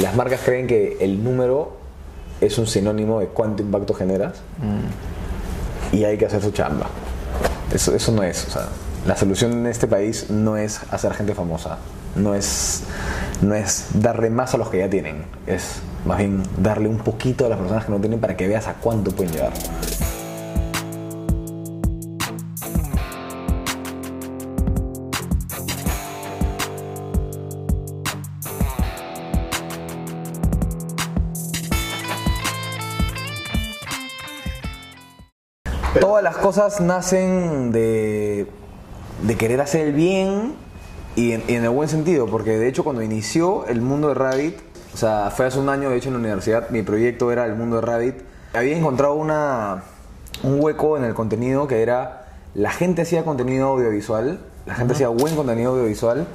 Las marcas creen que el número es un sinónimo de cuánto impacto generas y hay que hacer su chamba. Eso, eso no es, o sea, la solución en este país no es hacer gente famosa, no es, no es darle más a los que ya tienen, es más bien darle un poquito a las personas que no tienen para que veas a cuánto pueden llegar. Todas las cosas nacen de, de querer hacer el bien y en, y en el buen sentido, porque de hecho cuando inició el mundo de Rabbit, o sea, fue hace un año de hecho en la universidad, mi proyecto era el mundo de Rabbit, había encontrado una, un hueco en el contenido que era, la gente hacía contenido audiovisual, la gente hacía buen contenido audiovisual,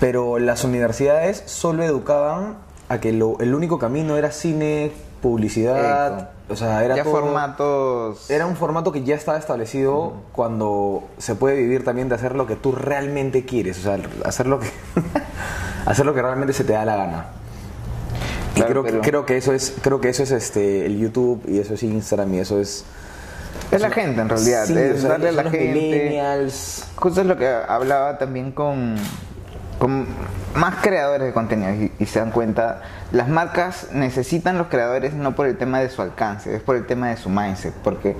pero las universidades solo educaban a que lo- el único camino era cine, publicidad, o sea, era ya todo- formatos. era un formato que ya estaba establecido cuando se puede vivir también de hacer lo que tú realmente quieres, o sea, hacer lo que hacer lo que realmente se te da la gana. Y Claro, creo, que- pero- creo que eso es creo que eso es este el YouTube y eso es Instagram y eso es Es la gente en realidad. Sí, es o sea, darle a la gente. Justo es lo que hablaba también con, con más creadores de contenido y, y se dan cuenta, las marcas necesitan los creadores no por el tema de su alcance, es por el tema de su mindset, porque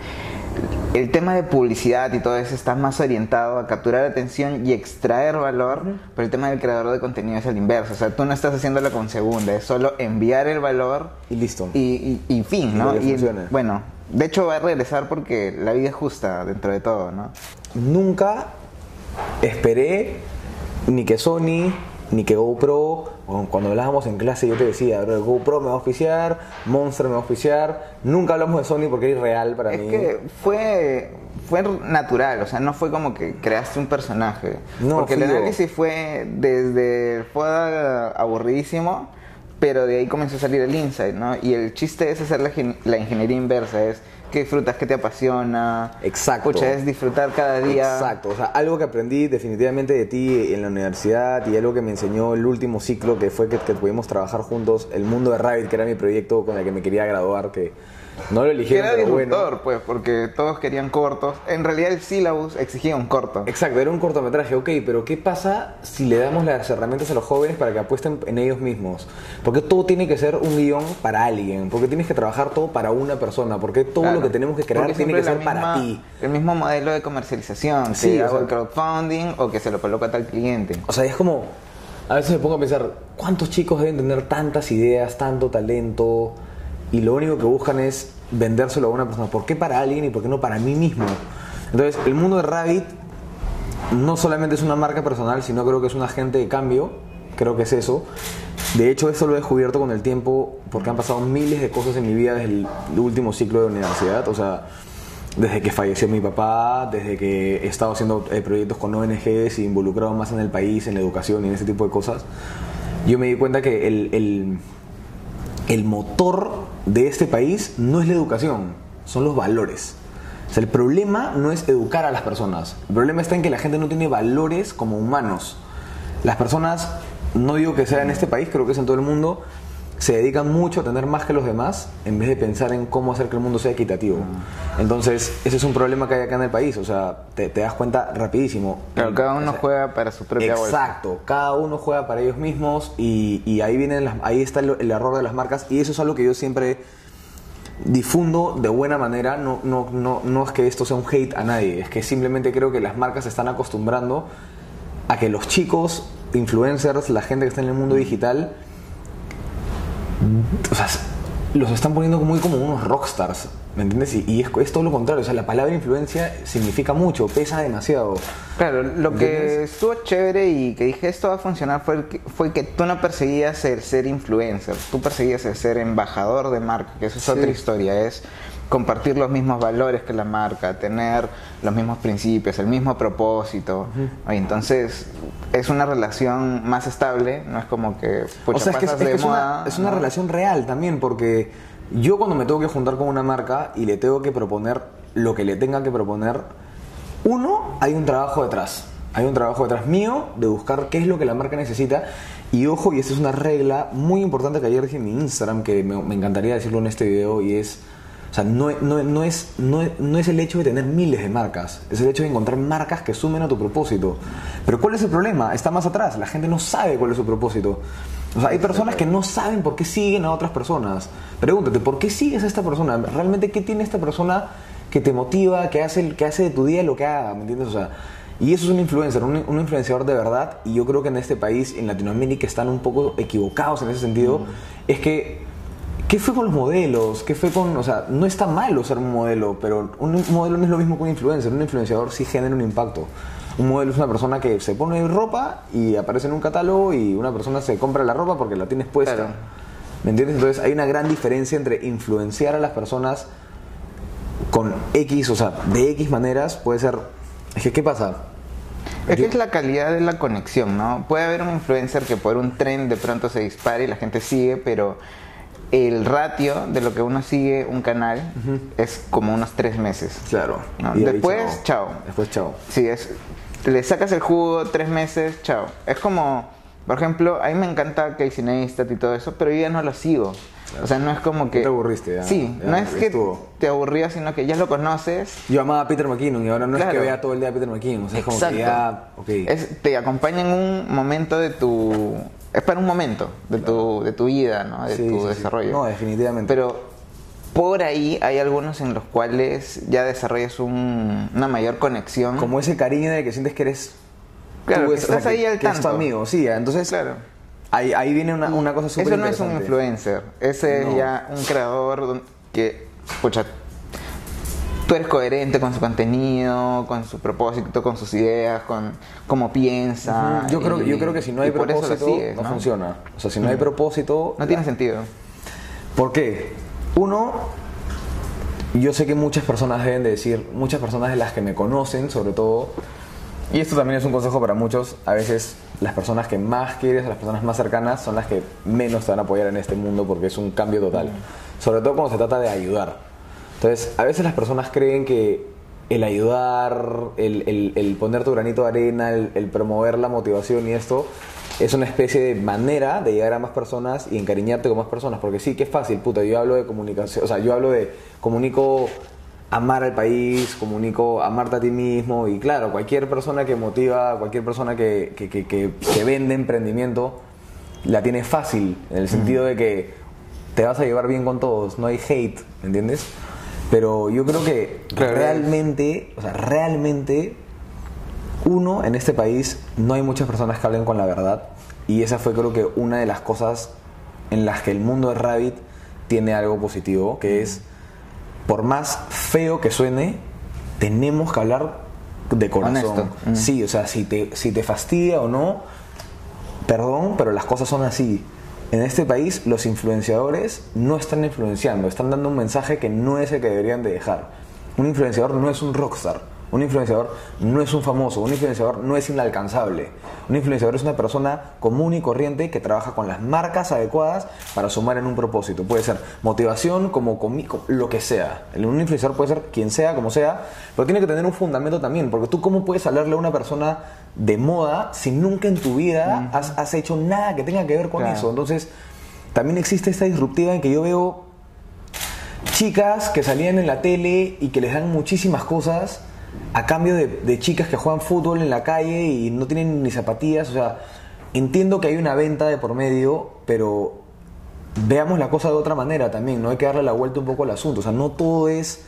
el tema de publicidad y todo eso está más orientado a capturar atención y extraer valor, pero el tema del creador de contenido es el inverso, o sea, tú no estás haciéndolo con segunda, es solo enviar el valor Y listo. y, y- y fin, ¿no? Y, bueno, de hecho va a regresar porque la vida es justa dentro de todo, ¿no? Nunca esperé ni que Sony, ni que GoPro, cuando hablábamos en clase yo te decía, "Bro, GoPro me va a auspiciar, Monster me va a auspiciar, nunca hablamos de Sony porque era irreal para Es mí. que fue, fue natural, o sea, no fue como que creaste un personaje. No, porque el análisis fue desde fue aburridísimo, pero de ahí comenzó a salir el insight, ¿no? Y el chiste es hacer la, la ingeniería inversa, es qué disfrutas, qué te apasiona. Exacto. Pucha, es disfrutar cada día. Exacto, o sea, algo que aprendí definitivamente de ti en la universidad y algo que me enseñó el último ciclo que fue que, que pudimos trabajar juntos, el mundo de Rabbit, que era mi proyecto con el que me quería graduar, que no lo eligieron, era pero bueno. disruptor, pues, porque todos querían cortos. En realidad el syllabus exigía un corto. Exacto, era un cortometraje, ok, pero ¿qué pasa si le damos las herramientas a los jóvenes para que apuesten en ellos mismos? Porque todo tiene que ser un guion para alguien, porque tienes que trabajar todo para una persona, porque todo Claro. lo que tenemos que crear tiene que ser para ti. El mismo modelo de comercialización, Sí, que o hago sea- el crowdfunding o que se lo coloca a tal cliente. O sea, es como, a veces me pongo a pensar, ¿cuántos chicos deben tener tantas ideas, tanto talento? Y lo único que buscan es vendérselo a una persona. ¿Por qué para alguien y por qué no para mí mismo? Entonces, el mundo de Rabbit no solamente es una marca personal, sino creo que es un agente de cambio. Creo que es eso. De hecho, eso lo he descubierto con el tiempo porque han pasado miles de cosas en mi vida desde el último ciclo de universidad. O sea, desde que falleció mi papá, desde que he estado haciendo eh, proyectos con ONGs y involucrado más en el país, en la educación y en ese tipo de cosas, yo me di cuenta que el, el, el motor de este país no es la educación, son los valores. O sea, el problema no es educar a las personas, el problema está en que la gente no tiene valores como humanos. Las personas, no digo que sea en este país, creo que es en todo el mundo, se dedican mucho a tener más que los demás en vez de pensar en cómo hacer que el mundo sea equitativo. Entonces, ese es un problema que hay acá en el país, o sea, te, te das cuenta rapidísimo. Claro, cada uno O sea, juega para su propia bolsa. Exacto, cada uno juega para ellos mismos y, y ahí vienen las- ahí está el, el error de las marcas y eso es algo que yo siempre difundo de buena manera, no, no, no, no es que esto sea un hate a nadie, es que simplemente creo que las marcas se están acostumbrando a que los chicos, influencers, la gente que está en el mundo digital, o sea, los están poniendo muy como unos rockstars, ¿me entiendes? Y, y es, es todo lo contrario, o sea, la palabra influencia significa mucho, pesa demasiado. Claro, lo que estuvo chévere y que dije esto va a funcionar fue, que, fue que tú no perseguías el ser influencer, tú perseguías el ser embajador de marca, que eso es Sí. otra historia, es compartir los mismos valores que la marca, tener los mismos principios, el mismo propósito. Oye, entonces es una relación más estable, no es como que pucha, o sea, es que, es, es de es moda, es una ¿no? relación real también, porque yo cuando me tengo que juntar con una marca y le tengo que proponer lo que le tenga que proponer, uno, hay un trabajo detrás. Hay un trabajo detrás mío de buscar qué es lo que la marca necesita Y ojo, y esta es una regla muy importante que ayer dije en mi Instagram, que me, me encantaría decirlo en este video, y es, sea, no, no, no es, no, no es el hecho de tener miles de marcas, es el hecho de encontrar marcas que sumen a tu propósito. Pero ¿cuál es el problema? Está más atrás, la gente no sabe cuál es su propósito. O sea, hay personas que no saben por qué siguen a otras personas. Pregúntate, ¿por qué sigues a esta persona? ¿Realmente qué tiene esta persona que te motiva, que hace, que hace de tu día lo que haga? ¿Me entiendes? O sea, y eso es un influencer, un, un influenciador de verdad. Y yo creo que en este país, en Latinoamérica, están un poco equivocados en ese sentido. Es que, ¿qué fue con los modelos? ¿Qué fue con.? O sea, no está malo ser un modelo, pero un modelo no es lo mismo que un influencer. Un influenciador sí genera un impacto. Un modelo es una persona que se pone ropa y aparece en un catálogo y una persona se compra la ropa porque la tienes puesta. Claro. ¿Me entiendes? Entonces hay una gran diferencia entre influenciar a las personas con X, o sea, de X maneras, puede ser... Es que, ¿qué pasa? Es que es la calidad de la conexión, ¿no? Puede haber un influencer que por un tren de pronto se dispare y la gente sigue, pero el ratio de lo que uno sigue un canal es como unos tres meses. Claro. No, después, chao. Después, chao. Sí, es, le sacas el jugo tres meses, chao. Es como, por ejemplo, a mí me encanta Casey Neistat y todo eso, pero yo ya no lo sigo. O sea, no es como que... te aburriste, ya. Sí, Ya no es que estuvo. te aburrías, sino que ya lo conoces. Yo amaba a Peter McKinnon y ahora no es Claro. que vea todo el día a Peter McKinnon. O sea, es como que ya... Ok. Es- te acompaña en un momento de tu... Es para un momento de tu, de tu vida, ¿no? De Sí, tu sí, sí. desarrollo. No, definitivamente. Pero por ahí hay algunos en los cuales ya desarrollas un- una mayor conexión. Como ese cariño de que sientes que eres... Claro, tú, que es- o sea, estás ahí al que es tu tanto. amigo, sí. Entonces, Claro. ahí, ahí viene una, una cosa súper Eso no es un influencer, ese No. es ya un creador que, escucha, tú eres coherente con su contenido, con su propósito, con sus ideas, con cómo piensa. Yo creo, y- yo creo que si no hay propósito, sigues, no, funciona. O sea, si no hay propósito... No tiene sentido. ¿Por qué? Uno, yo sé que muchas personas deben de decir, muchas personas de las que me conocen, sobre todo, y esto también es un consejo para muchos, a veces las personas que más quieres, las personas más cercanas, son las que menos te van a apoyar en este mundo porque es un cambio total. Sobre todo cuando se trata de ayudar. Entonces, a veces las personas creen que el ayudar, el, el- el poner tu granito de arena, el, el promover la motivación y esto, es una especie de manera de llegar a más personas y encariñarte con más personas. Porque sí, que es fácil, puta. Yo hablo de comunicación, o sea, yo hablo de comunico amar al país, comunico amarte a ti mismo. Y claro, cualquier persona que motiva, cualquier persona que, que, que, que- que vende emprendimiento, la tiene fácil, en el sentido de que te vas a llevar bien con todos, no hay hate, ¿me entiendes? Pero yo creo que Claro. realmente, o sea, realmente, uno, en este país no hay muchas personas que hablen con la verdad y esa fue creo que una de las cosas en las que el mundo de Rabbit tiene algo positivo, que es, por más feo que suene, tenemos que hablar de corazón. Mm. Sí, o sea, si te, si te fastidia o no, perdón, pero las cosas son así. En este país los influenciadores no están influenciando, están dando un mensaje que no es el que deberían de dejar. Un influenciador no es un rockstar, un influenciador no es un famoso, un influenciador no es inalcanzable. Un influenciador es una persona común y corriente que trabaja con las marcas adecuadas para sumar en un propósito. Puede ser motivación, como comi- co- lo que sea. Un influenciador puede ser quien sea, como sea, pero tiene que tener un fundamento también, porque tú cómo puedes hablarle a una persona de moda si nunca en tu vida has, has hecho nada que tenga que ver con Claro. eso. Entonces, también existe esta disruptiva en que yo veo chicas que salían en la tele y que les dan muchísimas cosas a cambio de, de chicas que juegan fútbol en la calle y no tienen ni zapatillas. O sea, entiendo que hay una venta de por medio, pero veamos la cosa de otra manera también. No hay que darle la vuelta un poco al asunto. O sea, no todo es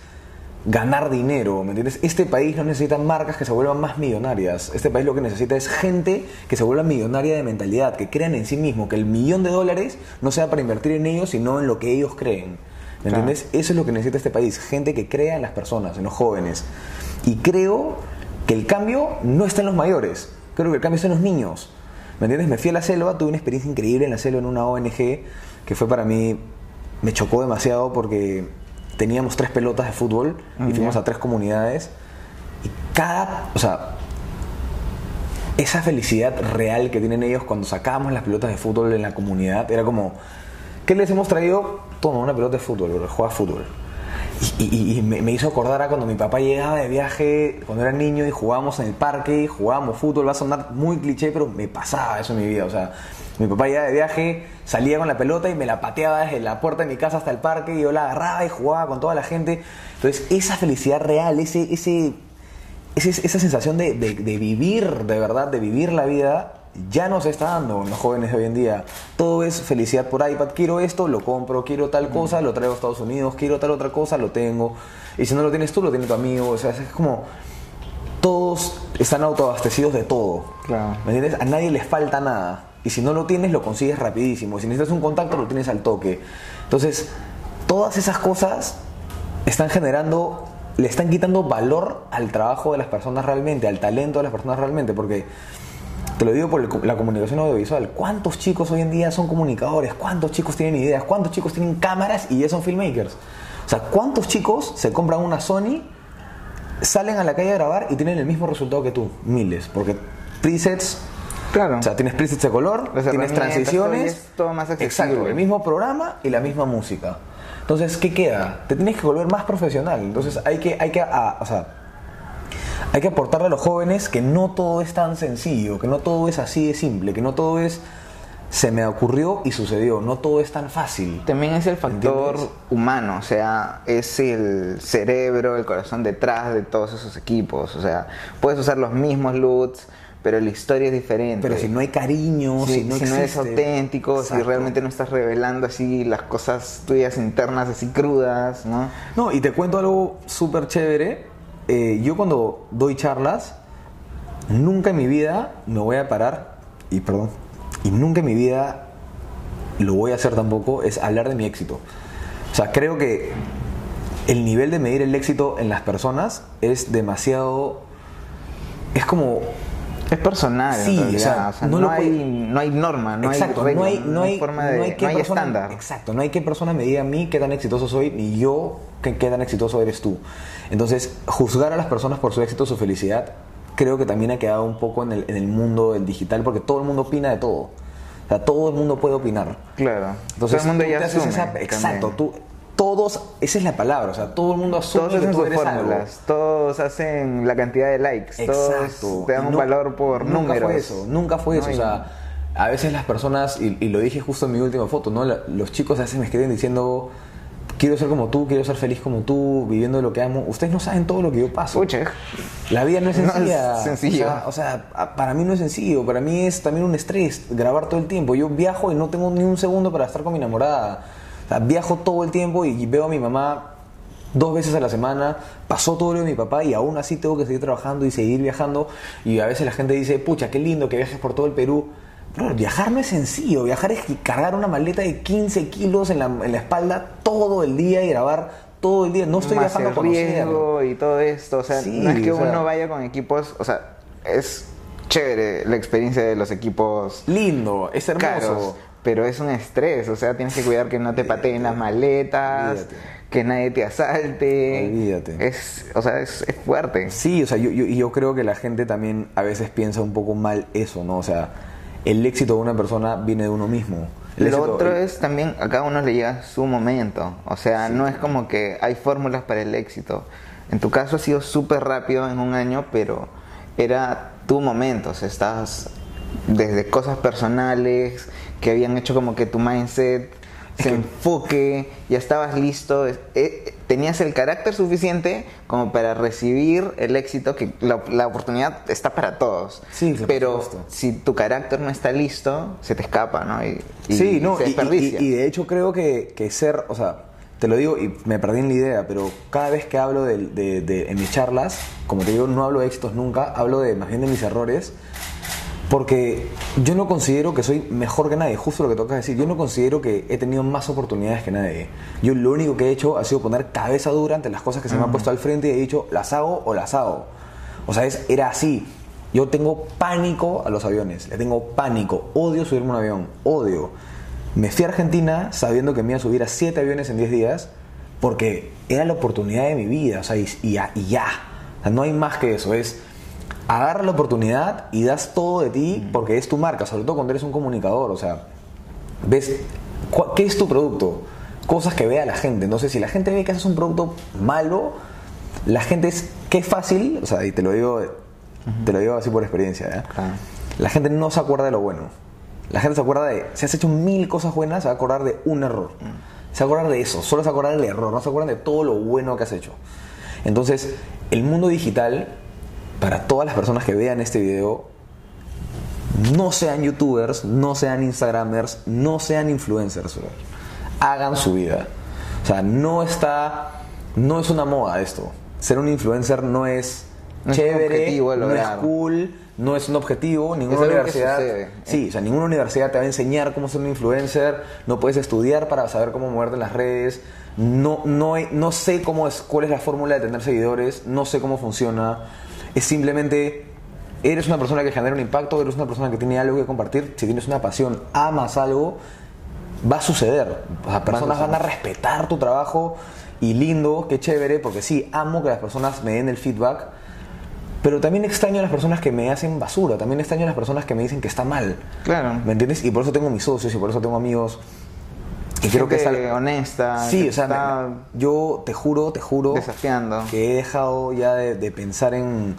ganar dinero, ¿me entiendes? Este país no necesita marcas que se vuelvan más millonarias. Este país lo que necesita es gente que se vuelva millonaria de mentalidad, que crean en sí mismo, que el millón de dólares no sea para invertir en ellos, sino en lo que ellos creen. ¿Me Claro. entiendes? Eso es lo que necesita este país, gente que crea en las personas, en los jóvenes. Y creo que el cambio no está en los mayores, creo que el cambio está en los niños. ¿Me entiendes? Me fui a la selva, tuve una experiencia increíble en la selva en una ONG que fue para mí, me chocó demasiado porque teníamos tres pelotas de fútbol y Mm, fuimos a tres comunidades y cada, o sea, esa felicidad real que tienen ellos cuando sacábamos las pelotas de fútbol en la comunidad era como, ¿qué les hemos traído? Toma una pelota de fútbol, bro, juega fútbol. Y, me, hizo acordar a cuando mi papá llegaba de viaje, cuando era niño y jugábamos en el parque, jugábamos fútbol, va a sonar muy cliché, pero me pasaba eso en mi vida. O sea, mi papá llegaba de viaje, salía con la pelota y me la pateaba desde la puerta de mi casa hasta el parque y yo la agarraba y jugaba con toda la gente. Entonces, esa felicidad real, ese, ese, esa sensación de- de vivir, de verdad, de vivir la vida, ya no se está dando en los jóvenes de hoy en día. Todo es felicidad por iPad. Quiero esto, lo compro. Quiero tal cosa, lo traigo a Estados Unidos. Quiero tal otra cosa, lo tengo. Y si no lo tienes tú, lo tiene tu amigo. O sea, es como... Todos están autoabastecidos de todo. Claro. ¿Me entiendes? A nadie les falta nada. Y si no lo tienes, lo consigues rapidísimo. Si necesitas un contacto, lo tienes al toque. Entonces, todas esas cosas están generando, le están quitando valor al trabajo de las personas realmente, al talento de las personas realmente, porque te lo digo por el la comunicación audiovisual. ¿Cuántos chicos hoy en día son comunicadores? ¿Cuántos chicos tienen ideas? ¿Cuántos chicos tienen cámaras y ya son filmmakers? O sea, ¿cuántos chicos se compran una Sony, salen a la calle a grabar y tienen el mismo resultado que tú? Miles, porque presets Claro. o sea, tienes presets de color, Las tienes transiciones. todo más accesible. Exacto, el mismo programa y la misma música. Entonces, ¿qué queda? Te tienes que volver más profesional. Entonces, hay que, hay que, a- o sea, hay que aportarle a los jóvenes que no todo es tan sencillo, que no todo es así de simple, que no todo es se me ocurrió y sucedió, no todo es tan fácil. También es el factor ¿Entiendes? humano, o sea, es el cerebro, el corazón detrás de todos esos equipos. O sea, puedes usar los mismos LUTs, pero la historia es diferente. Pero si no hay cariño, si, si, no si no eres existe- auténtico, si realmente no estás revelando así las cosas tuyas internas así crudas, ¿no? No, y te cuento algo súper chévere. Eh, yo cuando doy charlas, nunca en mi vida me voy a parar, y perdón, y nunca en mi vida lo voy a hacer tampoco, es hablar de mi éxito. O sea, creo que el nivel de medir el éxito en las personas es demasiado... Es como... Es personal, en Sí, o sea, o sea, no no, hay, puede- no hay norma, no exacto, hay regla, no hay, no hay, forma de, no hay, persona- estándar. Exacto, no hay que persona me diga a mí qué tan exitoso soy, ni yo qué, qué tan exitoso eres tú. Entonces, juzgar a las personas por su éxito, su felicidad, creo que también ha quedado un poco en el, en el mundo del digital, porque todo el mundo opina de todo. O sea, todo el mundo puede opinar. Claro. Entonces, todo el mundo ya asume. esa- exacto, tú, todos, esa es la palabra, o sea, todo el mundo asume Todos que hacen tú sus eres algo. fórmulas, todos hacen la cantidad de likes, Exacto. todos te dan un valor por nunca números. Fue eso, nunca fue No, eso. O sea, a veces las personas, y, y lo dije justo en mi última foto, ¿no? Los chicos a veces me escriben diciendo, quiero ser como tú, quiero ser feliz como tú, viviendo lo que amo. Ustedes no saben todo lo que yo paso. Pucha, La vida no es No es sencilla. O sea, o sea, para mí no es sencillo. Para mí es también un estrés grabar todo el tiempo. Yo viajo y no tengo ni un segundo para estar con mi enamorada. O sea, viajo todo el tiempo y veo a mi mamá dos veces a la semana. Pasó todo lo de mi papá y aún así tengo que seguir trabajando y seguir viajando. Y a veces la gente dice, pucha, qué lindo que viajes por todo el Perú. Bro, viajar no es sencillo. Viajar es cargar una maleta de 15 kilos en la, en la espalda todo el día y grabar todo el día. No estoy más viajando el riesgo y todo esto, o sea, Sí, no es que o sea- uno vaya con equipos, o sea, es chévere la experiencia de los equipos Lindo, es hermoso. caros, pero es un estrés, o sea, tienes que cuidar que no te pateen las maletas, Olvídate. que nadie te asalte. Olvídate. Es, o sea, es, es fuerte. Sí, o sea, yo, yo, yo creo que la gente también a veces piensa un poco mal eso, ¿no? O sea, el éxito de una persona viene de uno mismo. El Lo éxito- otro el- es también a cada uno le llega su momento. O sea, no es como que hay fórmulas para el éxito. En tu caso ha sido súper rápido en un año, pero era tu momento. O sea, estabas desde cosas personales que habían hecho como que tu mindset se enfoque, ya estabas listo, eh, tenías el carácter suficiente como para recibir el éxito, que la, la oportunidad está para todos. Sí, pero si tu carácter no está listo, se te escapa, ¿no? Y, y sí, no, se y- desperdicia. y- y de hecho creo que, que ser, o sea, te lo digo y me perdí en la idea, pero cada vez que hablo de, de- de- en mis charlas, como te digo, no hablo de éxitos nunca, hablo de más bien de mis errores, porque yo no considero que soy mejor que nadie, justo lo que tocas decir, yo no considero que he tenido más oportunidades que nadie. Yo lo único que he hecho ha sido poner cabeza dura ante las cosas que se me han puesto al frente y he dicho, las hago o las hago. O sea, es, era así. Yo tengo pánico a los aviones, le tengo pánico, odio subirme a un avión, odio. Me fui a Argentina sabiendo que me iba a subir a siete aviones en 10 días porque era la oportunidad de mi vida, o sea, y, y ya. O sea, no hay más que eso, es agarra la oportunidad y das todo de ti porque es tu marca, sobre todo cuando eres un comunicador, o sea, ves, ¿qué es tu producto? cosas que vea la gente. Entonces, si la gente ve que haces un producto malo, la gente es, que es fácil, o sea, y te lo digo, te lo digo así por experiencia, ¿eh? Claro. la gente no se acuerda de lo bueno. La gente se acuerda de, si has hecho mil cosas buenas, se va a acordar de un error. Se va a acordar de eso, solo se va a acordar del error, no se acuerdan de todo lo bueno que has hecho. Entonces, el mundo digital, para todas las personas que vean este video, no sean youtubers, no sean instagramers, no sean influencers. bro. Hagan su vida. O sea, no está, no es una moda esto. Ser un influencer no es No chévere, no es cool, no es un objetivo, ninguna universidad. sucede. Sí, o sea, ninguna universidad te va a enseñar cómo ser un influencer, no puedes estudiar para saber cómo moverte en las redes, no, no, no sé cómo es, cuál es la fórmula de tener seguidores, no sé cómo funciona, es simplemente, eres una persona que genera un impacto, eres una persona que tiene algo que compartir, si tienes una pasión, amas algo, va a suceder, sea, personas van a respetar tu trabajo y lindo, qué chévere, porque sí, amo que las personas me den el feedback, pero también extraño a las personas que me hacen basura, también extraño a las personas que me dicen que está mal. Claro. ¿Me entiendes? Y por eso tengo mis socios y por eso tengo amigos. Y creo que es algo- honesta. Sí, o sea, está yo te juro, te juro desafiando. que he dejado ya de, de pensar en.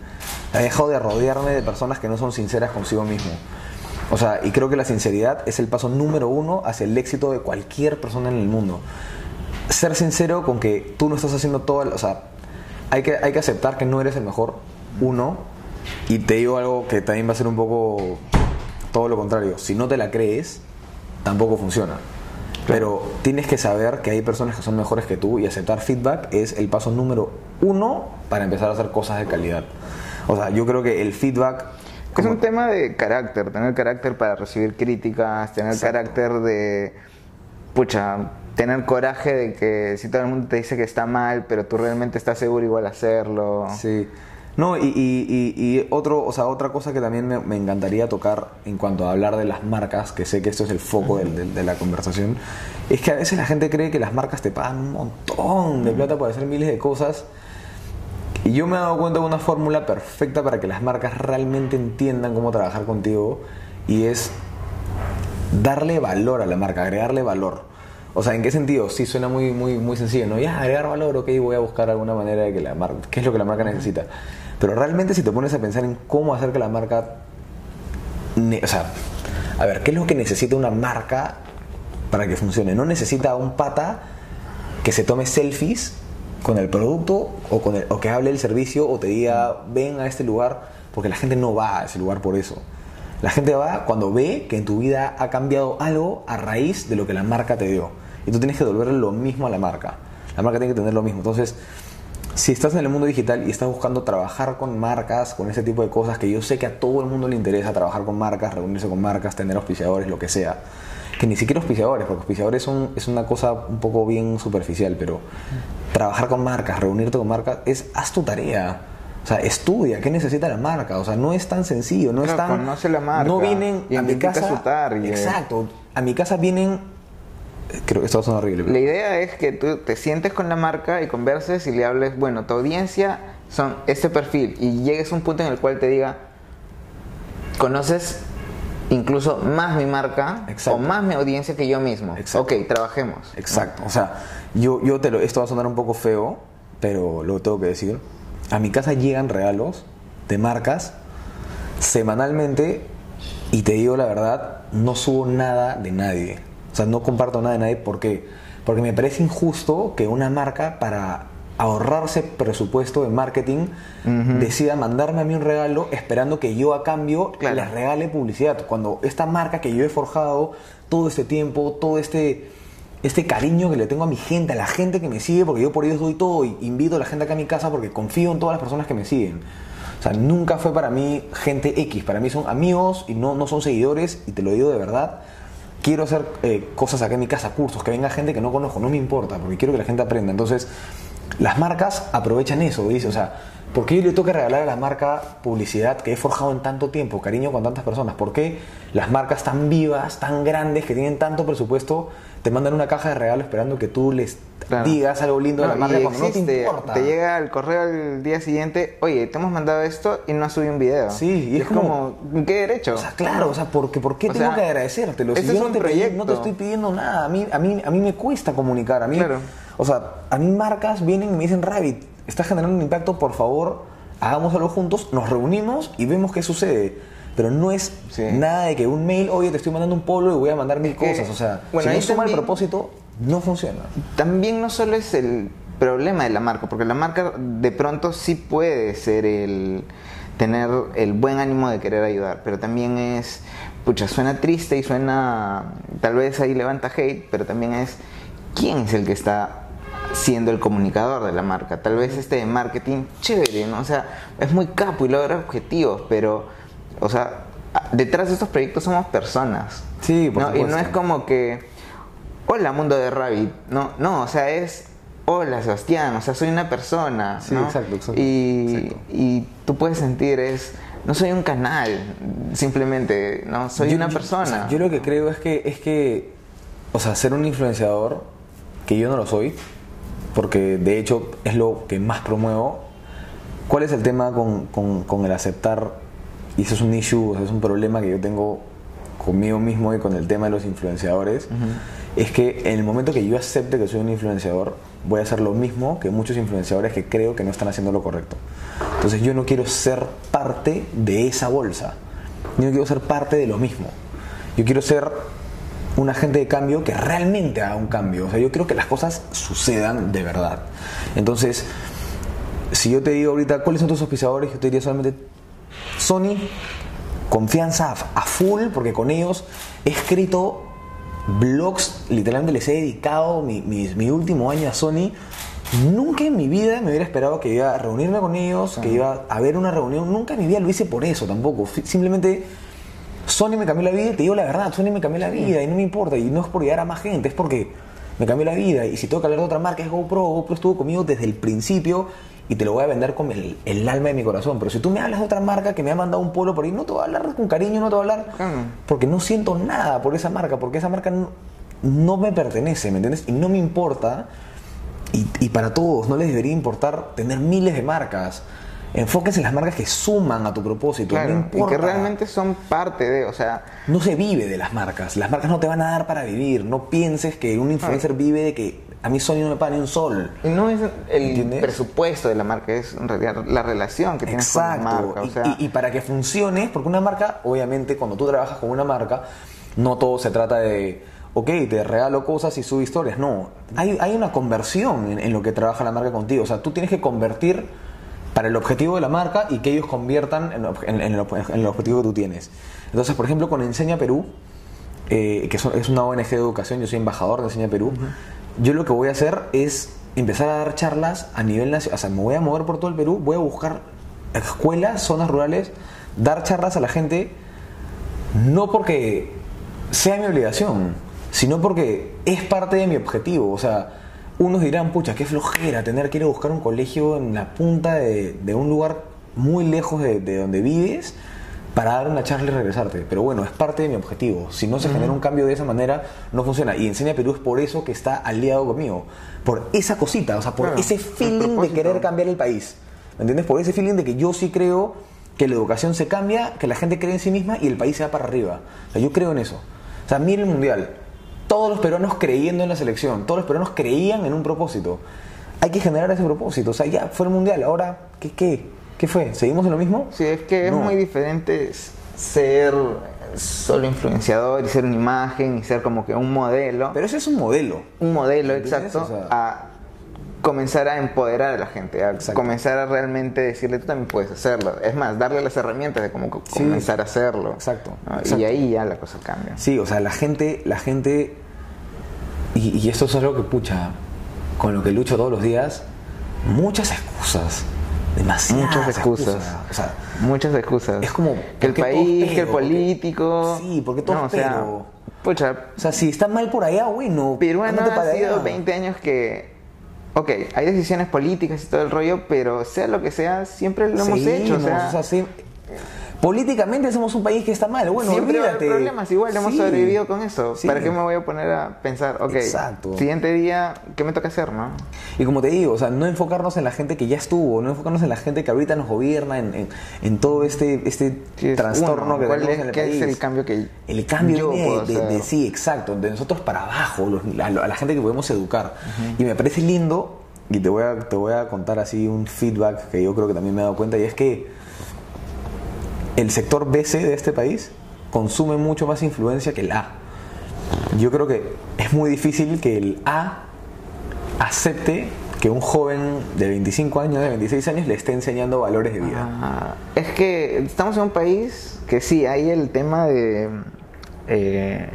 He dejado de rodearme de personas que no son sinceras consigo mismo. O sea, y creo que la sinceridad es el paso número uno hacia el éxito de cualquier persona en el mundo. Ser sincero con que tú no estás haciendo todo. el- O sea, hay que, hay que aceptar que no eres el mejor, uno. Y te digo algo que también va a ser un poco todo lo contrario. Si no te la crees, tampoco funciona. Pero tienes que saber que hay personas que son mejores que tú y aceptar feedback es el paso número uno para empezar a hacer cosas de calidad. O sea, yo creo que el feedback... Es un tema de carácter, tener carácter para recibir críticas, tener Exacto. carácter de, pucha, tener coraje de que si todo el mundo te dice que está mal, pero tú realmente estás seguro igual hacerlo. Sí. No, y, y- y- y otro, o sea, otra cosa que también me, me encantaría tocar en cuanto a hablar de las marcas, que sé que esto es el foco de la conversación, es que a veces la gente cree que las marcas te pagan un montón de plata por hacer miles de cosas. Y yo me he dado cuenta de una fórmula perfecta para que las marcas realmente entiendan cómo trabajar contigo y es darle valor a la marca, agregarle valor. O sea, ¿en qué sentido? Sí, suena muy, muy, muy sencillo, ¿no? Ya, agregar valor, ok, voy a buscar alguna manera de que la marca, qué es lo que la marca necesita. Pero realmente si te pones a pensar en cómo hacer que la marca, o sea, a ver, ¿qué es lo que necesita una marca para que funcione? No necesita un pata que se tome selfies con el producto o, con el, o que hable del servicio o te diga, ven a este lugar, porque la gente no va a ese lugar por eso. La gente va cuando ve que en tu vida ha cambiado algo a raíz de lo que la marca te dio. Y tú tienes que devolverle lo mismo a la marca. La marca tiene que tener lo mismo. Entonces, si estás en el mundo digital y estás buscando trabajar con marcas, con ese tipo de cosas que yo sé que a todo el mundo le interesa trabajar con marcas, reunirse con marcas, tener auspiciadores, lo que sea. Que ni siquiera auspiciadores, porque auspiciadores son, es una cosa un poco bien superficial, pero trabajar con marcas, reunirte con marcas, es haz tu tarea. O sea, estudia, ¿qué necesita la marca? O sea, no es tan sencillo, no es Claro, tan... conoce la marca, No vienen a mi casa... su target. Exacto. A mi casa vienen... Creo que esto va a sonar horrible. pero- La idea es que tú te sientes con la marca y converses y le hables, bueno, tu audiencia son este perfil y llegues a un punto en el cual te diga, conoces incluso más mi marca Exacto. o más mi audiencia que yo mismo. Exacto. Ok, trabajemos. Exacto. O sea, yo, yo te lo, esto va a sonar un poco feo, pero lo tengo que decir. A mi casa llegan regalos de marcas semanalmente y te digo la verdad, no subo nada de nadie. O sea, no comparto nada de nadie. ¿Por qué? Porque me parece injusto que una marca para ahorrarse presupuesto de marketing decida mandarme a mí un regalo esperando que yo a cambio Claro. les regale publicidad. Cuando esta marca que yo he forjado todo este tiempo, todo este este cariño que le tengo a mi gente, a la gente que me sigue, porque yo por ellos doy todo y invito a la gente acá a mi casa porque confío en todas las personas que me siguen. O sea, nunca fue para mí gente X, para mí son amigos y no, no son seguidores, y te lo digo de verdad. Quiero hacer eh, cosas acá en mi casa, cursos, que venga gente que no conozco, no me importa, porque quiero que la gente aprenda. Entonces, las marcas aprovechan eso, ¿viste? O sea, ¿por qué yo le tengo que regalar a la marca publicidad que he forjado en tanto tiempo, cariño con tantas personas? ¿Por qué las marcas tan vivas, tan grandes, que tienen tanto presupuesto, te mandan una caja de regalo esperando que tú les Claro. digas algo lindo de la marca no te importa? te llega el correo el día siguiente, oye, te hemos mandado esto y no has subido un video. Sí, y es como- ¿qué derecho? O sea, claro, o sea, porque, ¿por qué O tengo sea, que agradecértelo? Si yo es no un te, pedí- no te estoy pidiendo nada, a mí, a mí, a mí me cuesta comunicar, a mí, Claro. o sea, a mí marcas vienen y me dicen, Rabbit, estás generando un impacto, por favor, hagamos algo juntos, nos reunimos y vemos qué sucede. Pero no es Sí. nada de que un mail, oye, te estoy mandando un polo y voy a mandar mil cosas, o sea, bueno, si no suma el propósito, no funciona. También no solo es el problema de la marca, porque la marca de pronto sí puede ser el tener el buen ánimo de querer ayudar, pero también es, pucha, suena triste y suena, tal vez ahí levanta hate, pero también es quién es el que está siendo el comunicador de la marca. Tal vez este de marketing, chévere, ¿no? O sea, es muy capo y logra objetivos, pero, o sea, detrás de estos proyectos somos personas. Sí, por ¿no? Y no es como que, hola mundo de Rabbit, no, no, o sea, es, hola Sebastián, o sea, soy una persona, Sí, ¿no? exacto, exacto, Y, exacto. y tú puedes sentir es, no soy un canal, simplemente, no, soy Yo- una yo- persona. o sea, yo lo que creo es que, es que, o sea, ser un influenciador, que yo no lo soy, porque de hecho es lo que más promuevo. ¿Cuál es el tema con, con- con el aceptar? Y eso es un issue, o sea, es un problema que yo tengo conmigo mismo y con el tema de los influenciadores. Es que en el momento que yo acepte que soy un influenciador, voy a hacer lo mismo que muchos influenciadores que creo que no están haciendo lo correcto. Entonces yo no quiero ser parte de esa bolsa. Yo no quiero ser parte de lo mismo. Yo quiero ser un agente de cambio que realmente haga un cambio. O sea, yo quiero que las cosas sucedan de verdad. Entonces, si yo te digo ahorita cuáles son tus auspiciadores, yo te diría solamente Sony, confianza a, full, porque con ellos he escrito blogs, literalmente les he dedicado mi, mi- mi último año a Sony. Nunca en mi vida me hubiera esperado que iba a reunirme con ellos, que iba a haber una reunión. Nunca en mi vida lo hice por eso tampoco. Simplemente Sony me cambió la vida y te digo la verdad, Sony me cambió la vida y no me importa. Y no es por llegar a más gente, es porque me cambió la vida. Y si tengo que hablar de otra marca es GoPro. GoPro estuvo conmigo desde el principio y te lo voy a vender con el, el alma de mi corazón. Pero si tú me hablas de otra marca que me ha mandado un polo por ahí, no te voy a hablar con cariño, no te voy a hablar porque no siento nada por esa marca, porque esa marca no, no me pertenece, ¿me entiendes? Y no me importa. Y, y para todos, no les debería importar tener miles de marcas. Enfóquense en las marcas que suman a tu propósito. Claro, no y importa. que realmente son parte de, o sea, No se vive de las marcas. Las marcas no te van a dar para vivir. No pienses que un influencer vive de que a mí Sony no me paga ni un sol. y no es el ¿Entiendes? presupuesto de la marca, es en realidad la relación que tienes con Exacto. la marca. O Y- y, y para que funcione, porque una marca, obviamente, cuando tú trabajas con una marca, no todo se trata de, ok, te regalo cosas y subo historias. No, hay, hay una conversión en, en lo que trabaja la marca contigo. O sea, tú tienes que convertir para el objetivo de la marca y que ellos conviertan en, en- en el, en el objetivo que tú tienes. Entonces, por ejemplo, con Enseña Perú, eh, que es una ONG de educación, yo soy embajador de Enseña Perú, yo lo que voy a hacer es empezar a dar charlas a nivel nacional, o sea, me voy a mover por todo el Perú, voy a buscar escuelas, zonas rurales, dar charlas a la gente, no porque sea mi obligación, sino porque es parte de mi objetivo, o sea, unos dirán, pucha, qué flojera tener que ir a buscar un colegio en la punta de, de un lugar muy lejos de, de donde vives para dar una charla y regresarte. Pero bueno, es parte de mi objetivo. Si no se genera un cambio de esa manera, no funciona. Y Enseña Perú es por eso que está aliado conmigo. Por esa cosita, o sea, por Claro, ese el feeling de querer cambiar el país. ¿Me entiendes? Por ese feeling de que yo sí creo que la educación se cambia, que la gente cree en sí misma y el país se va para arriba. O sea, yo creo en eso. O sea, mira el mundial. Todos los peruanos creyendo en la selección, todos los peruanos creían en un propósito. Hay que generar ese propósito. O sea, ya fue el mundial. Ahora, ¿qué, qué? ¿Qué fue? ¿Seguimos en lo mismo? Sí, es que es muy diferente ser solo influenciador y ser una imagen y ser como que un modelo. Pero ese es un modelo. un modelo exacto O sea- a comenzar a empoderar a la gente, a Exacto. comenzar a realmente decirle tú también puedes hacerlo. Es más, darle las herramientas de cómo Sí. comenzar a hacerlo. Exacto, ¿no? exacto. Y ahí ya la cosa cambia. Sí, o sea, la gente, la gente, y, y esto es algo que pucha, con lo que lucho todos los días, muchas excusas, demasiadas Muchas excusas. O sea, Muchas excusas. Es como, que el ¿por qué todo país, que el político. Sí, porque todo no, es o sea, pucha, o sea, si está mal por allá, bueno, peruano ándate ha sido allá. 20 años que ok, hay decisiones políticas y todo el rollo, pero sea lo que sea, siempre lo hemos hecho. O Seguimos, sea, o sea, sí. Políticamente somos un país que está mal. Bueno, siempre olvídate. problemas, igual hemos Sí. sobrevivido con eso. Sí. ¿Para qué me voy a poner a pensar, ok, Exacto. siguiente día, ¿qué me toca hacer, no? Y como te digo, o sea, no enfocarnos en la gente que ya estuvo, no enfocarnos en la gente que ahorita nos gobierna, en, en- en todo este, este Sí, es trastorno uno, que ¿cuál tenemos es- en el qué país. es el cambio que El cambio yo viene puedo de, de- hacer? sí, exacto, de nosotros para abajo, los- a, a la gente que podemos educar. Y me parece lindo, y te voy, a, te voy a contar así un feedback que yo creo que también me he dado cuenta, y es que el sector BC de este país consume mucho más influencia que el A. Yo creo que es muy difícil que el A acepte que un joven de 25 años, de 26 años, le esté enseñando valores de vida. Ah, es que estamos en un país que sí, hay el tema de eh,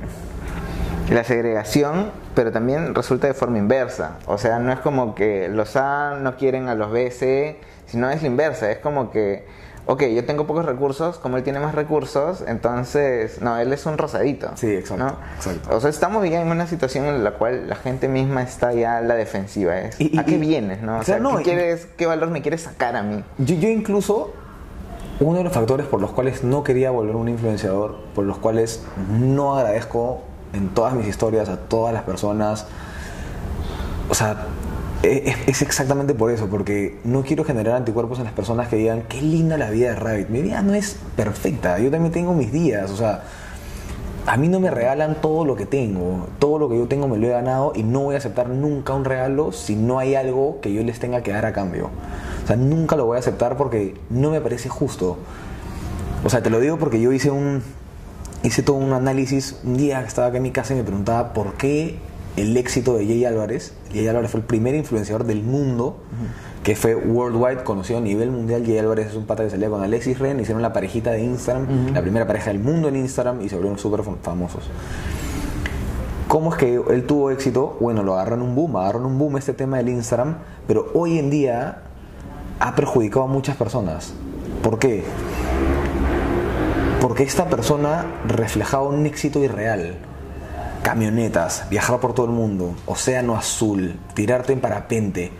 la segregación, pero también resulta de forma inversa. O sea, no es como que los A no quieren a los B, C, sino es la inversa. Es como que, ok, yo tengo pocos recursos, como él tiene más recursos, entonces, no, él es un rosadito. Sí, exacto, ¿no? exacto. O sea, estamos ya en una situación en la cual la gente misma está ya a la defensiva. Y- y- ¿A qué y- vienes, no? O o sea, no, ¿qué, quieres, ¿qué valor me quieres sacar a mí? Yo, yo incluso, uno de los factores por los cuales no quería volver un influenciador, por los cuales no agradezco en todas mis historias a todas las personas, o sea, es, es exactamente por eso, porque no quiero generar anticuerpos en las personas que digan, qué linda la vida de Rabbit. Mi vida no es perfecta, yo también tengo mis días, o sea, a mí no me regalan todo lo que tengo, todo lo que yo tengo me lo he ganado y no voy a aceptar nunca un regalo si no hay algo que yo les tenga que dar a cambio. O sea, nunca lo voy a aceptar porque no me parece justo. O sea, te lo digo porque yo hice un hice todo un análisis un día que estaba acá en mi casa y me preguntaba por qué el éxito de Jay Álvarez, Jay Álvarez fue el primer influenciador del mundo que fue worldwide, conocido a nivel mundial. Jay Álvarez es un pata que salía con Alexis Ren, hicieron la parejita de Instagram, la primera pareja del mundo en Instagram y se volvieron súper fam- famosos. ¿Cómo es que él tuvo éxito? Bueno, lo agarró en un boom, agarró en un boom este tema del Instagram, pero hoy en día ha perjudicado a muchas personas. ¿Por qué? Porque esta persona reflejaba un éxito irreal. Camionetas, viajar por todo el mundo, océano azul, tirarte en parapente.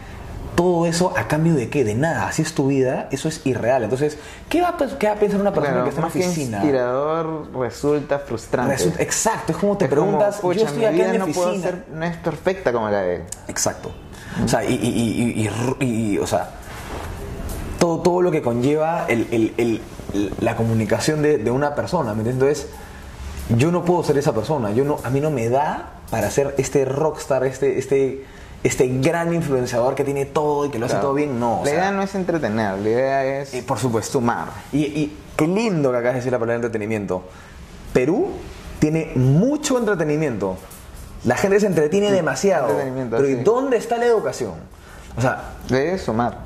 Todo eso a cambio de qué? De nada. Así es tu vida, eso es irreal. Entonces, ¿qué va a, qué va a pensar una persona Claro, que está en que oficina? inspirador resulta frustrante. Resulta- exacto, es como te Es preguntas, "Pucha, yo estoy acá vida en no puedo oficina. ser, no es perfecta como la de él. Exacto. O sea, y, y- y- y- y- y- o sea, todo, todo lo que conlleva el- el- el- la comunicación de, de una persona, ¿me entiendes? Entonces, yo no puedo ser esa persona, yo no, a mí no me da para ser este rockstar, este, este, este gran influenciador que tiene todo y que lo hace todo bien, no. la sea, idea no es entretener, la idea es eh, por supuesto. sumar. Y, y qué lindo que acabas de decir la palabra entretenimiento. Perú tiene mucho entretenimiento. La gente se entretiene demasiado. entretenimiento, Pero ¿y dónde está la educación? O sea, Debe sumar.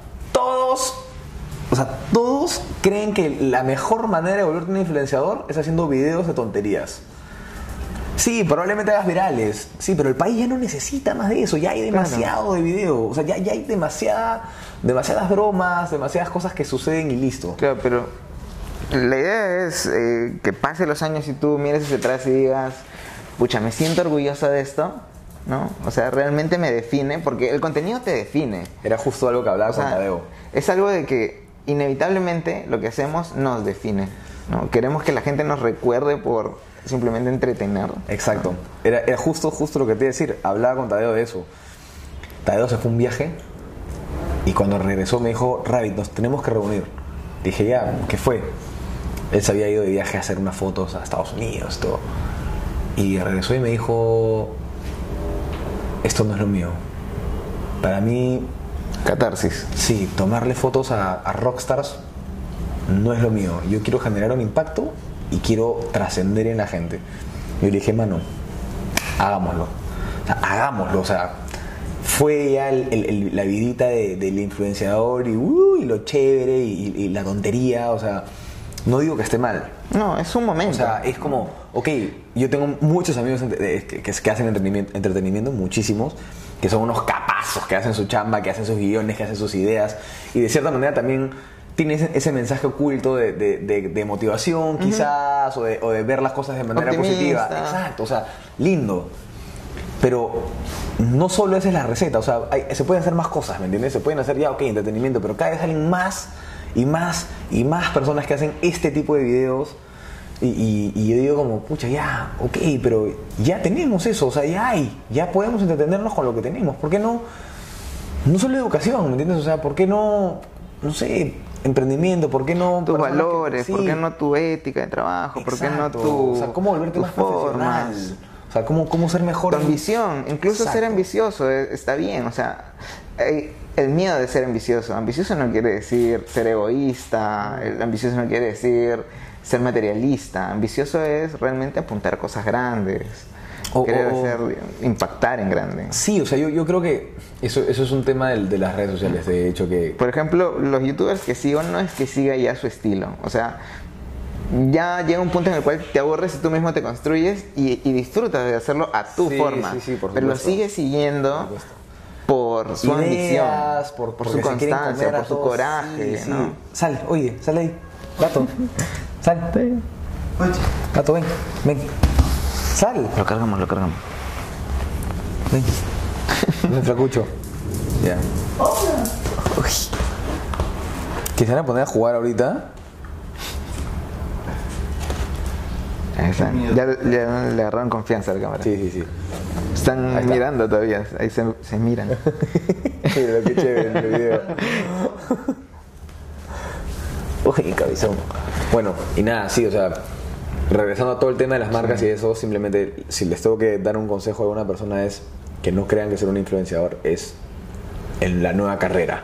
Sea, todos creen que la mejor manera de volverte un influenciador es haciendo videos de tonterías. Sí, probablemente hagas virales. Sí, pero el país ya no necesita más de eso. Ya hay demasiado de video. O sea, ya, ya hay demasiada, demasiadas bromas, demasiadas cosas que suceden y listo. Claro, pero la idea es eh, que pase los años y tú mires hacia atrás y digas, pucha, me siento orgullosa de esto, ¿no? O sea, realmente me define, porque el contenido te define. Era justo algo que hablaba O sea, con Tadeo. es algo de que inevitablemente lo que hacemos nos define. ¿no? Queremos que la gente nos recuerde por simplemente entretener. Exacto. Era, justo, justo lo que te iba a decir. Hablaba con Tadeo de eso. Tadeo se fue un viaje y cuando regresó me dijo, Rabbit, nos tenemos que reunir. Dije, ya, ¿qué fue? Él se había ido de viaje a hacer unas fotos a Estados Unidos, todo. Y regresó y me dijo, esto no es lo mío. Para mí, Catarsis. sí, tomarle fotos a, a rockstars no es lo mío. Yo quiero generar un impacto y quiero trascender en la gente. Yo le dije, mano, hagámoslo. O sea, hagámoslo. O sea, fue ya el- el- el- la vidita de- del influenciador y, uh, y lo chévere y, y la tontería. O sea, no digo que esté mal. No, es un momento. O sea, es como, ok, yo tengo muchos amigos que, que- que hacen entretenimiento, entretenimiento, muchísimos, que son unos capazos, que hacen su chamba, que hacen sus guiones, que hacen sus ideas, y de cierta manera también tiene ese, ese mensaje oculto de, de- de- de motivación, quizás, o de, o de ver las cosas de manera Optimista. positiva. Exacto, o sea, lindo. Pero no solo esa es la receta, o sea, hay- se pueden hacer más cosas, ¿me entiendes? Se pueden hacer ya, ok, entretenimiento, pero cada vez salen más y más y más personas que hacen este tipo de videos. Y, y- y yo digo como, pucha, ya, ok, pero ya tenemos eso, o sea, ya hay, ya podemos entretenernos con lo que tenemos. ¿Por qué no? No solo educación, ¿me entiendes? O sea, ¿por qué no, no sé, emprendimiento? ¿Por qué no tus personas que- valores, ¿por sí, qué no tu ética de trabajo? ¿Por qué no exacto. tu O sea, cómo volverte más profesional. formas? O sea, cómo, cómo ser mejor. Tu ambición, incluso ser Exacto. ambicioso eh, está bien, o sea, hay el miedo de ser ambicioso. Ambicioso no quiere decir ser egoísta, el ambicioso no quiere decir ser materialista. Ambicioso es realmente apuntar cosas grandes, O- querer o- hacer, impactar en grande. Sí, o sea, yo, yo creo que eso, eso es un tema del- de las redes sociales, de hecho, que... Por ejemplo, los youtubers que sigo no es que siga ya su estilo, o sea, ya llega un punto en el cual te aburres y tú mismo te construyes y, y disfrutas de hacerlo a tu Sí, forma, sí, sí, por pero lo sigues siguiendo por su Ideas, ambición, por, por su constancia, por su todos. coraje, Sí, sí. ¿no? Sal, oye, sal de ahí. Gato, sal. Gato, ven, ven. Sal. Lo cargamos, lo cargamos. Ven. Ven, flacucho. Ya. Uy. ¿Que se van a poner a jugar ahorita? Ahí están. Ya, ya le agarraron confianza a la cámara. Sí, sí, sí. Están Ahí está. mirando todavía, ahí se, se miran. Mira, qué chévere el video. Uy, cabezón. Bueno, y nada, sí, o sea, regresando a todo el tema de las marcas y eso, simplemente si les tengo que dar un consejo a alguna persona es que no crean que ser un influenciador es en la nueva carrera.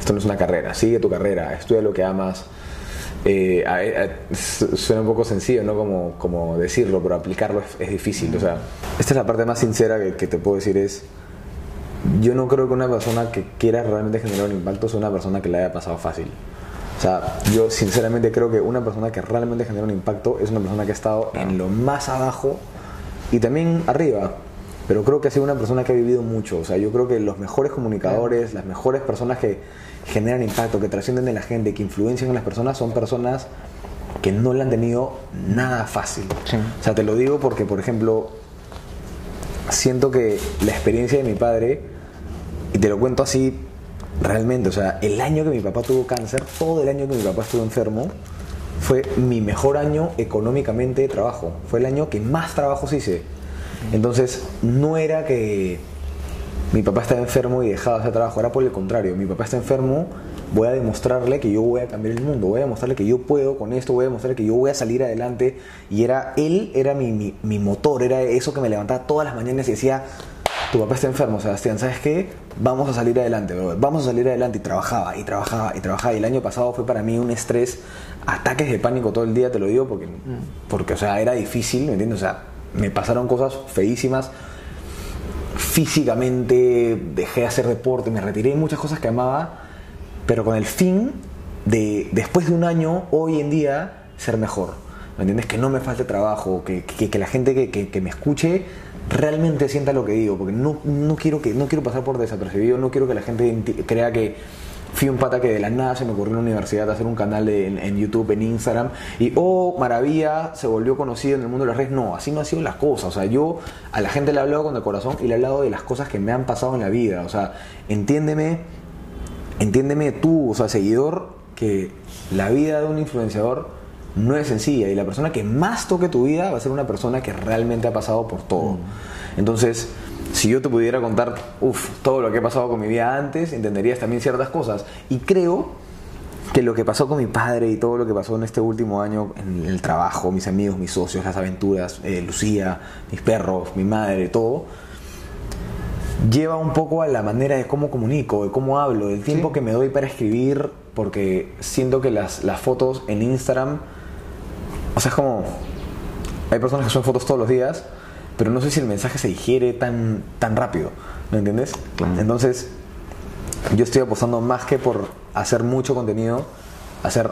Esto no es una carrera, sigue tu carrera, estudia lo que amas. Eh, a- a- su- suena un poco sencillo, ¿no? Como, como decirlo, pero aplicarlo es, es difícil. O sea, esta es la parte más sincera que, que te puedo decir es, yo no creo que una persona que quiera realmente generar un impacto sea una persona que le haya pasado fácil. O sea, yo sinceramente creo que una persona que realmente genera un impacto es una persona que ha estado en lo más abajo y también arriba. Pero creo que ha sido una persona que ha vivido mucho. O sea, yo creo que los mejores comunicadores, las mejores personas que generan impacto, que trascienden en la gente, que influencian en las personas, son personas que no le han tenido nada fácil. Sí. O sea, te lo digo porque, por ejemplo, siento que la experiencia de mi padre, y te lo cuento así realmente, o sea, el año que mi papá tuvo cáncer, todo el año que mi papá estuvo enfermo, fue mi mejor año económicamente de trabajo. Fue el año que más trabajos hice. Entonces, no era que mi papá estaba enfermo y dejaba de hacer trabajo, era por el contrario, mi papá está enfermo, voy a demostrarle que yo voy a cambiar el mundo, voy a demostrarle que yo puedo con esto, voy a demostrarle que yo voy a salir adelante. Y era él, era mi, mi, mi motor, era eso que me levantaba todas las mañanas y decía, tu papá está enfermo, Sebastián, ¿sabes qué? Vamos a salir adelante, bro. vamos a salir adelante. Y trabajaba, y trabajaba, y trabajaba. Y el año pasado fue para mí un estrés, ataques de pánico todo el día, te lo digo, porque, porque o sea, era difícil, ¿me entiendes? O sea, me pasaron cosas feísimas físicamente, dejé de hacer deporte, me retiré muchas cosas que amaba, pero con el fin de, después de un año, hoy en día, ser mejor. ¿Me entiendes? Que no me falte trabajo, que, que- que la gente que- que me escuche realmente sienta lo que digo, porque no, no, quiero que, no quiero pasar por desapercibido, no quiero que la gente crea que fui un pata que de la nada se me ocurrió en la universidad hacer un canal en, en YouTube, en Instagram, y oh, maravilla, se volvió conocido en el mundo de las redes. No, así no han sido las cosas. O sea, yo a la gente le he hablado con el corazón y le he hablado de las cosas que me han pasado en la vida. O sea, entiéndeme, entiéndeme tú, o sea, seguidor, que la vida de un influenciador no es sencilla y la persona que más toque tu vida va a ser una persona que realmente ha pasado por todo. Entonces, si yo te pudiera contar, uff, todo lo que he pasado con mi vida antes, entenderías también ciertas cosas. Y creo que lo que pasó con mi padre y todo lo que pasó en este último año en el trabajo, mis amigos, mis socios, las aventuras, eh, Lucía, mis perros, mi madre, todo, lleva un poco a la manera de cómo comunico, de cómo hablo, del tiempo Sí. que me doy para escribir, porque siento que las, las fotos en Instagram, o sea, es como, hay personas que suben fotos todos los días, pero no sé si el mensaje se digiere tan, tan rápido, ¿me entiendes? Claro. Entonces, yo estoy apostando más que por hacer mucho contenido, hacer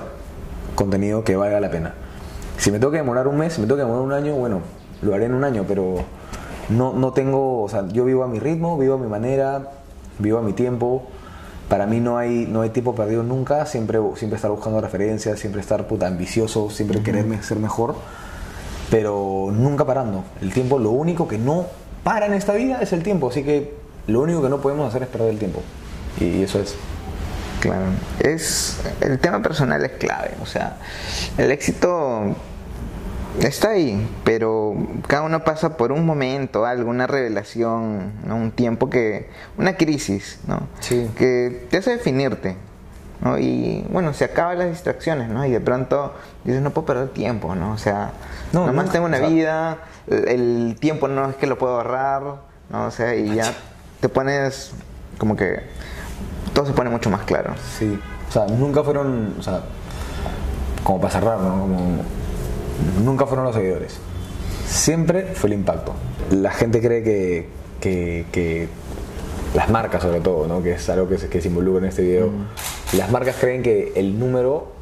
contenido que valga la pena. Si me tengo que demorar un mes, si me tengo que demorar un año, bueno, lo haré en un año, pero no, no tengo, o sea, yo vivo a mi ritmo, vivo a mi manera, vivo a mi tiempo. Para mí no hay, no hay tiempo perdido nunca, siempre, siempre estar buscando referencias, siempre estar puta ambicioso, siempre quererme ser mejor, pero nunca parando. El tiempo, lo único que no para en esta vida es el tiempo. Así que lo único que no podemos hacer es perder el tiempo. Y eso es. Claro. Es. El tema personal es clave. O sea, el éxito está ahí, pero cada uno pasa por un momento, algo, una revelación, un tiempo que, una crisis, ¿no? Sí. Que te hace definirte, ¿no? Y bueno, se acaban las distracciones, ¿no? Y de pronto dices, no puedo perder tiempo, ¿no? O sea, No, nomás tengo una o sea- vida, el tiempo no es que lo puedo ahorrar, ¿no? O sea, y ya te pones como que todo se pone mucho más claro. Sí. O sea, nunca fueron. O sea, como para cerrar, ¿no? Como, nunca fueron los seguidores. Siempre fue el impacto. La gente cree que, que, que las marcas, sobre todo, ¿no? que es algo que se, que se involucra en este video, las marcas creen que el número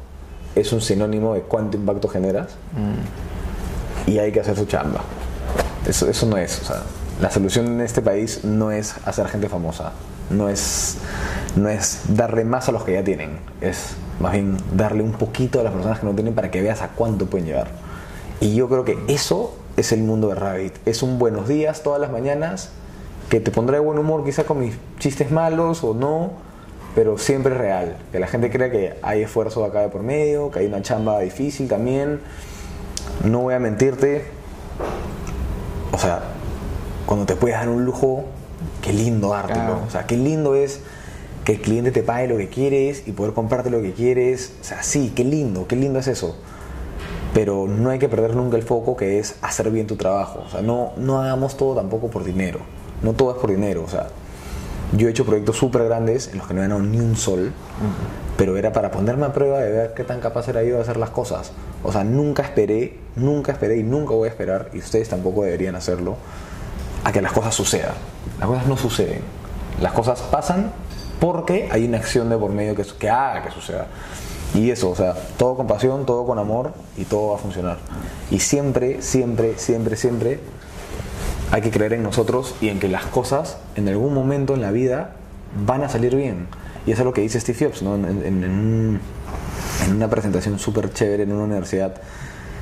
es un sinónimo de cuánto impacto generas y hay que hacer su chamba. Eso, eso no es. O sea, la solución en este país no es hacer gente famosa, no es, no es darle más a los que ya tienen, es más bien darle un poquito a las personas que no tienen para que veas a cuánto pueden llegar. Y yo creo que eso es el mundo de Rabbit. Es un buenos días todas las mañanas que te pondrá de buen humor quizá con mis chistes malos o no, pero siempre es real. Que la gente crea que hay esfuerzo acá de por medio, que hay una chamba difícil también. No voy a mentirte, o sea, cuando te puedes dar un lujo, qué lindo dártelo. Claro. O sea, qué lindo es que el cliente te pague lo que quieres y poder comprarte lo que quieres. O sea, sí, qué lindo, qué lindo es eso. Pero no hay que perder nunca el foco que es hacer bien tu trabajo. O sea, no, no hagamos todo tampoco por dinero. No todo es por dinero. O sea, yo he hecho proyectos súper grandes en los que no he ganado ni un sol, pero era para ponerme a prueba de ver qué tan capaz era yo de hacer las cosas. O sea, nunca esperé, nunca esperé y nunca voy a esperar, y ustedes tampoco deberían hacerlo, a que las cosas sucedan. Las cosas no suceden. Las cosas pasan porque hay una acción de por medio que, que haga que suceda. Y eso, o sea, todo con pasión, todo con amor y todo va a funcionar. Y siempre, siempre, siempre, siempre hay que creer en nosotros y en que las cosas en algún momento en la vida van a salir bien. Y eso es lo que dice Steve Jobs ¿no? en, en- en un- en una presentación súper chévere en una universidad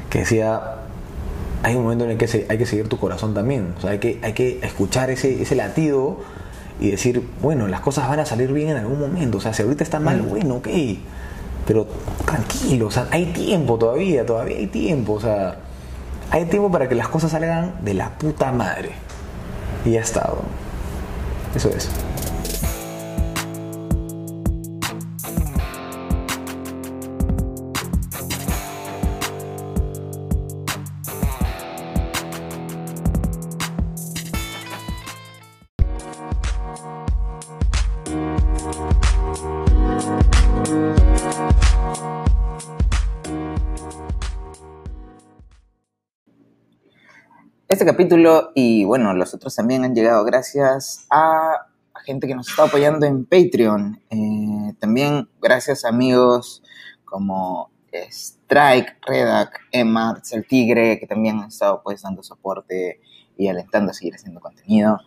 que decía, hay un momento en el que se- hay que seguir tu corazón también. O sea, hay que, hay que escuchar ese, ese latido y decir, bueno, las cosas van a salir bien en algún momento. O sea, si ahorita está mal, bueno, ok. Pero tranquilo, o sea, hay tiempo todavía, todavía hay tiempo. O sea, hay tiempo para que las cosas salgan de la puta madre. Y ya está. Eso es. Capítulo y bueno, los otros también han llegado gracias a, gente que nos está apoyando en Patreon. Eh, también gracias a amigos como Strike, Redac, Emma, el Tigre, que también han estado pues dando soporte y alentando a seguir haciendo contenido.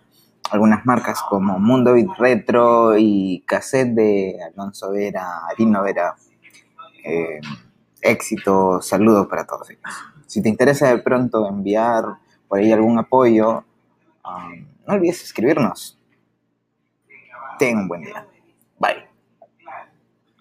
Algunas marcas como Mundo Beat Retro y Cassette de Alonso Vera, Arino Vera. Eh, éxito, saludos para todos ellos. Si te interesa de pronto enviar por ahí algún apoyo, um, no olvides escribirnos. Ten un buen día. Bye.